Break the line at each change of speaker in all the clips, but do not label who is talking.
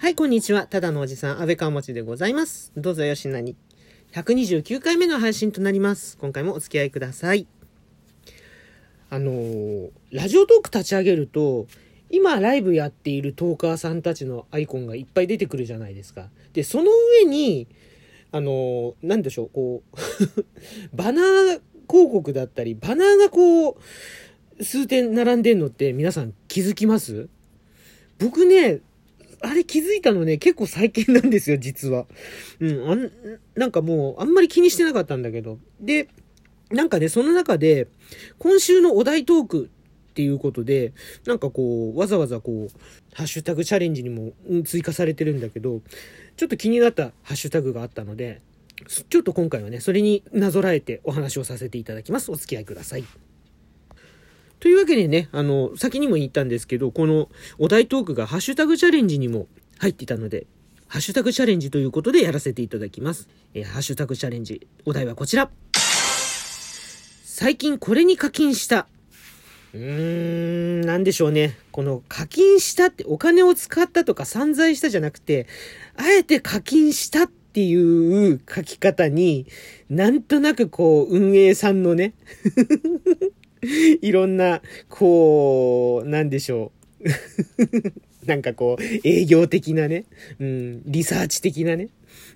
はい、こんにちは。ただのおじさん、安倍川持でございます。どうぞよしなに。129回目の配信となります。今回もお付き合いください。あのーラジオトーク立ち上げると、今ライブやっているトーカーさんたちのアイコンがいっぱい出てくるじゃないですか。で、その上に、あのーなんでしょう、こう、バナー広告だったり、バナーがこう、数点並んでんのって皆さん気づきます？僕ね、あれ気づいたのね、結構最近なんですよ、実は。うん、あん、なんかもう、あんまり気にしてなかったんだけど。で、なんかね、その中で、今週のお題トークっていうことで、なんかこう、わざわざこう、ハッシュタグチャレンジにも追加されてるんだけど、ちょっと気になったハッシュタグがあったので、ちょっと今回はね、それになぞらえてお話をさせていただきます。お付き合いください。というわけでね、あの、先にも言ったんですけど、このお題トークがハッシュタグチャレンジにも入っていたので、ハッシュタグチャレンジということでやらせていただきます。えーハッシュタグチャレンジ、お題はこちら。最近これに課金した。うーん、なんでしょうね。この課金したってお金を使ったとか散財したじゃなくて、あえて課金したっていう書き方に、なんとなくこう、運営さんのね、いろんな、こう、なんでしょう。なんかこう、営業的なね、うん、リサーチ的なね、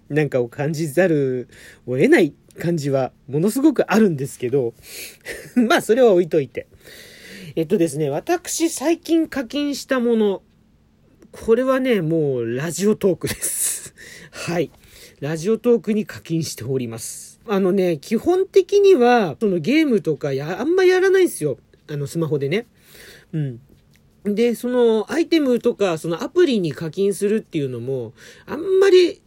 なんかを感じざるを得ない感じはものすごくあるんですけど、まあそれは置いといて。えっとですね、私最近課金したもの、これはね、もうラジオトークです。はい。ラジオトークに課金しております。あのね、基本的には、そのゲームとかや、あんまやらないんですよ。あの、スマホでね。うん。で、そのアイテムとか、そのアプリに課金するっていうのも、あんまり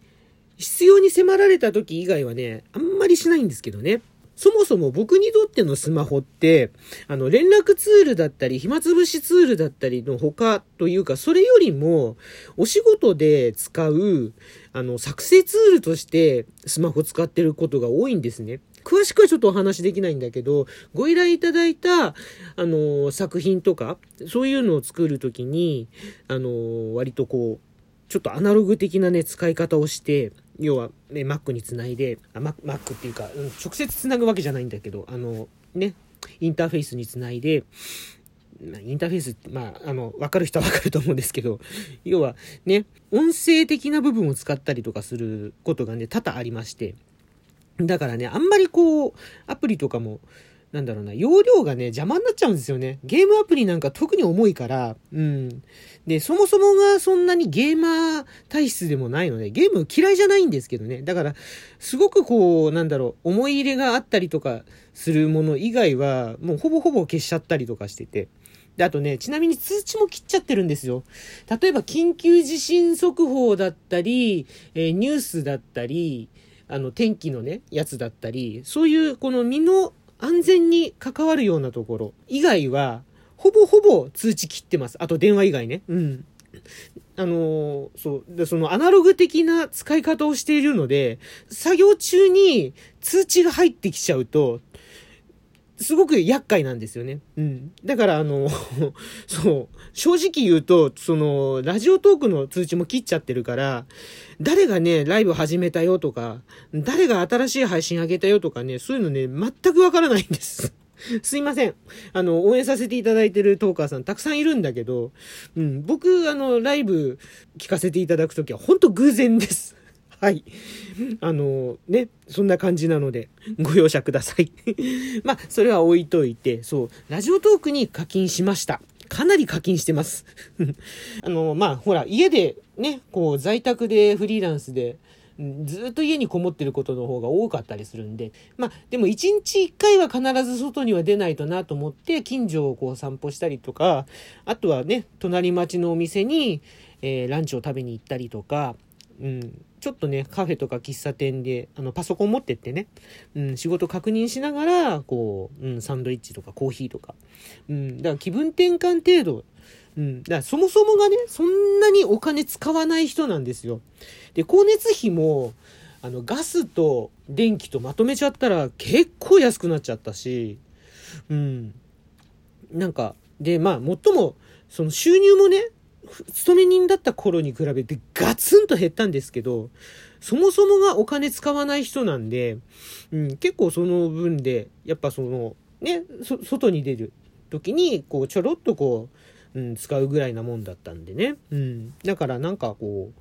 必要に迫られた時以外はね、あんまりしないんですけどね。そもそも僕にとってのスマホって、あの、連絡ツールだったり、暇つぶしツールだったりの他というか、それよりも、お仕事で使う、あの、作成ツールとしてスマホ使ってることが多いんですね。詳しくはちょっとお話できないんだけど、ご依頼いただいた、あの、作品とか、そういうのを作るときに、あの、割とこう、ちょっとアナログ的なね、使い方をして、要は、ね、Mac につないで、あ、Mac, っていうか、うん直接つなぐわけじゃないんだけど、あの、ね、インターフェースにつないで、まインターフェース、まあ、あの、わかる人はわかると思うんですけど、要はね、音声的な部分を使ったりとかすることがね、多々ありまして、だからね、あんまりこう、アプリとかも、なんだろうな、容量がね、邪魔になっちゃうんですよね。ゲームアプリなんか特に重いから、うん。で、そもそもがそんなにゲーマー体質でもないので、ゲーム嫌いじゃないんですけどね。だから、すごくこう、なんだろう、思い入れがあったりとかするもの以外は、もうほぼほぼ消しちゃったりとかしてて。で、あとね、ちなみに通知も切っちゃってるんですよ。例えば、緊急地震速報だったり、えーニュースだったり、あの、天気のね、やつだったり、そういう、この身の安全に関わるようなところ以外は、ほぼほぼ通知切ってます。あと電話以外ね。うん。あのーそう。で、そのアナログ的な使い方をしているので、作業中に通知が入ってきちゃうと、すごく厄介なんですよね。うん。だから、あの、そう、正直言うと、その、ラジオトークの通知も切っちゃってるから、誰がね、ライブ始めたよとか、誰が新しい配信あげたよとかね、そういうのね、全くわからないんです。すいません。あの、応援させていただいてるトーカーさんたくさんいるんだけど、うん、僕、あの、ライブ聞かせていただくときは、本当偶然です。はい。あの、ね、そんな感じなので、ご容赦ください。まあ、それは置いといて、そう、ラジオトークに課金しました。かなり課金してます。あの、まあ、ほら、家でね、こう、在宅でフリーランスで、ずっと家にこもってることの方が多かったりするんで、まあ、でも一日一回は必ず外には出ないとなと思って、近所をこう散歩したりとか、あとはね、隣町のお店に、えーランチを食べに行ったりとか、うん、ちょっとね、カフェとか喫茶店で、あの、パソコン持ってってね、うん、仕事確認しながら、こう、うん、サンドイッチとかコーヒーとか、うん、だから気分転換程度、うん、だからそもそもがね、そんなにお金使わない人なんですよ。で、光熱費も、あの、ガスと電気とまとめちゃったら結構安くなっちゃったし、うん。なんか、で、まあ、もっとも、その収入もね、勤め人だった頃に比べてガツンと減ったんですけど、そもそもがお金使わない人なんで、うん、結構その分で、やっぱその、ね、外に出る時に、こう、ちょろっとこう、うん、使うぐらいなもんだったんでね。うん。だからなんかこ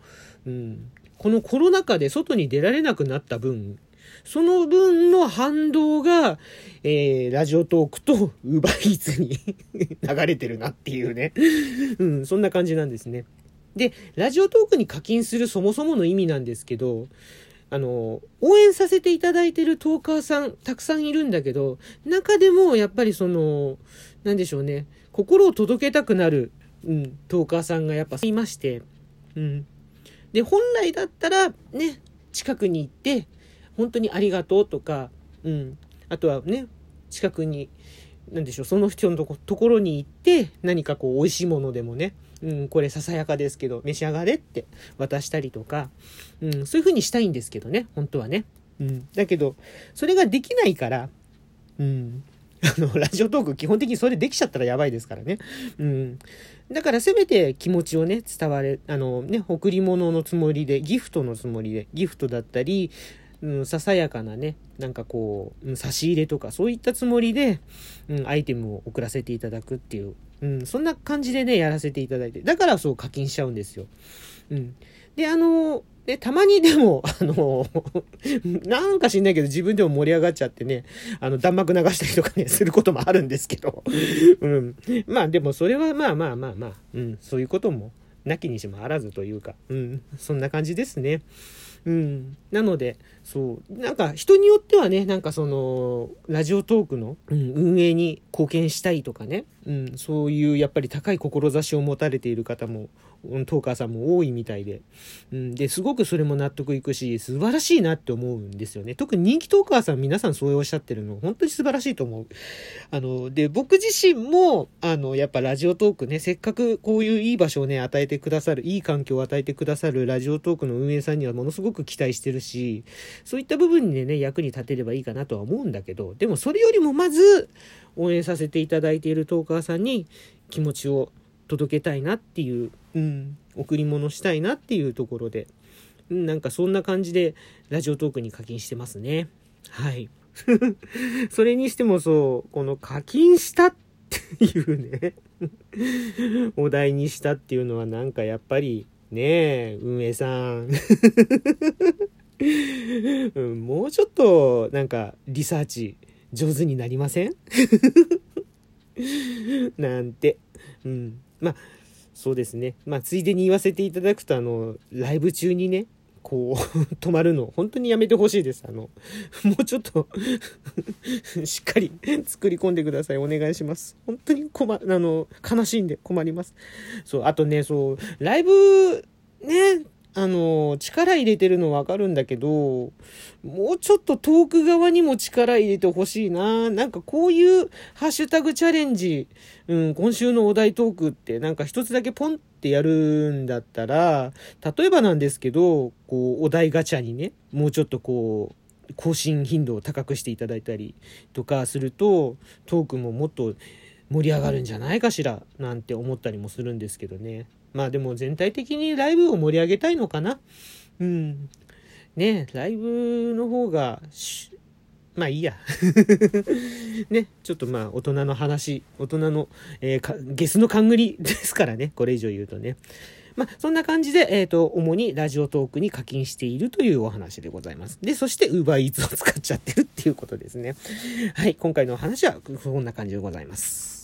う、うん、このコロナ禍で外に出られなくなった分、その分の反動が、えー、ラジオトークとウーバイツに 流れてるなっていうね。うん、そんな感じなんですね。で、ラジオトークに課金するそもそもの意味なんですけど、あの、応援させていただいてるトーカーさん、たくさんいるんだけど、中でもやっぱりその、なんでしょうね、心を届けたくなる、うん、トーカーさんがやっぱいまして、うん。で、本来だったら、ね、近くに行って、本当にありがとうとか、うん。あとはね、近くに、なんでしょう、その人のところに行って、何かこう、美味しいものでもね、うん、これささやかですけど、召し上がれって渡したりとか、うん、そういう風にしたいんですけどね、本当はね。うん。だけど、それができないから、うん。あの、ラジオトーク基本的にそれできちゃったらやばいですからね。うん。だからせめて気持ちをね、伝われ、あのね、贈り物のつもりで、ギフトのつもりで、ギフトだったり、うん、ささやかなね、なんかこう、うん、差し入れとかそういったつもりで、うん、アイテムを送らせていただくっていう、うん、そんな感じでね、やらせていただいて、だからそう課金しちゃうんですよ。うん。で、あの、で、たまにでも、あの、なんか知んないけど自分でも盛り上がっちゃってね、あの、弾幕流したりとかね、することもあるんですけど、うん。まあでもそれはまあまあまあまあ、うん、そういうことも、なきにしもあらずというか、うん、そんな感じですね。うん。なので、そう。なんか人によってはね、なんかその、ラジオトークの、うん、運営に貢献したいとかね、うん、そういうやっぱり高い志を持たれている方もトーカーさんも多いみたいで、うん、ですごくそれも納得いくし素晴らしいなって思うんですよね特に人気トーカーさん皆さんそうおっしゃってるの本当に素晴らしいと思うあので僕自身もあのやっぱラジオトークねせっかくこういういい場所をね与えてくださるいい環境を与えてくださるラジオトークの運営さんにはものすごく期待してるしそういった部分にね役に立てればいいかなとは思うんだけどでもそれよりもまず応援させていただいているトーカーさんに気持ちを届けたいなっていう、うん、贈り物したいなっていうところで、うん、なんかそんな感じでラジオトークに課金してますね。はい。それにしてもそう、この課金したっていうね お題にしたっていうのはなんかやっぱりねえ、運営さんうん、もうちょっとなんかリサーチ上手になりません？なんて。うん。まあ、そうですね。まあ、ついでに言わせていただくと、あの、ライブ中にね、こう、止まるの、本当にやめてほしいです。あの、もうちょっと しっかり作り込んでください。お願いします。本当に困、あの、悲しいんで困ります。そう、あとね、そう、ライブ、ね、あの、力入れてるのわかるんだけど、もうちょっと遠く側にも力入れてほしいな。なんかこういうハッシュタグチャレンジ、うん、今週のお題トークってなんか一つだけポンってやるんだったら、例えばなんですけど、こう、お題ガチャにね、もうちょっとこう、更新頻度を高くしていただいたりとかすると、トークももっと盛り上がるんじゃないかしら、なんて思ったりもするんですけどね。まあでも全体的にライブを盛り上げたいのかな。うん。ねライブの方が、まあいいや。ね、ちょっとまあ大人の話、大人の、えー、ゲスの勘繰り ですからね、これ以上言うとね。まあ、そんな感じで、えっ、ー、と、主にラジオトークに課金しているというお話でございます。で、そして UberEats を使っちゃってるっていうことですね。はい、今回のお話はこんな感じでございます。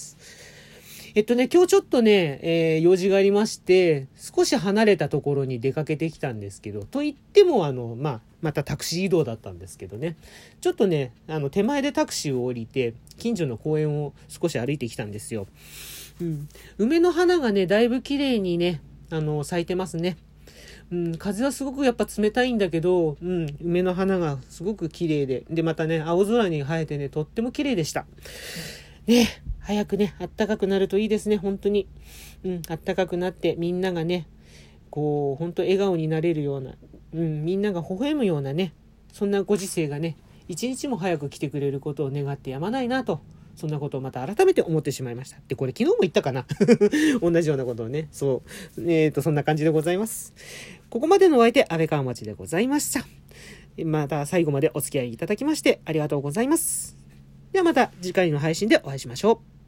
えっとね、今日ちょっとね、えー、用事がありまして、少し離れたところに出かけてきたんですけど、と言っても、あの、まあ、またタクシー移動だったんですけどね、ちょっとね、あの、手前でタクシーを降りて、近所の公園を少し歩いてきたんですよ。うん。梅の花がね、だいぶ綺麗にね、あの、咲いてますね。うん、風はすごくやっぱ冷たいんだけど、うん、梅の花がすごく綺麗で、で、またね、青空に生えてね、とっても綺麗でした。ね、早くね、あったかくなるといいですね、本当に。うん、あったかくなって、みんながね、こう、本当笑顔になれるような、うん、みんなが微笑むようなね、そんなご時世がね、一日も早く来てくれることを願ってやまないなとそんなことをまた改めて思ってしまいました。で、これ昨日も言ったかな？同じようなことをね。そう。えっ、ー、と、そんな感じでございます。ここまでのお相手、安倍川町でございました。また最後までお付き合いいただきましてありがとうございます。ではまた次回の配信でお会いしましょう。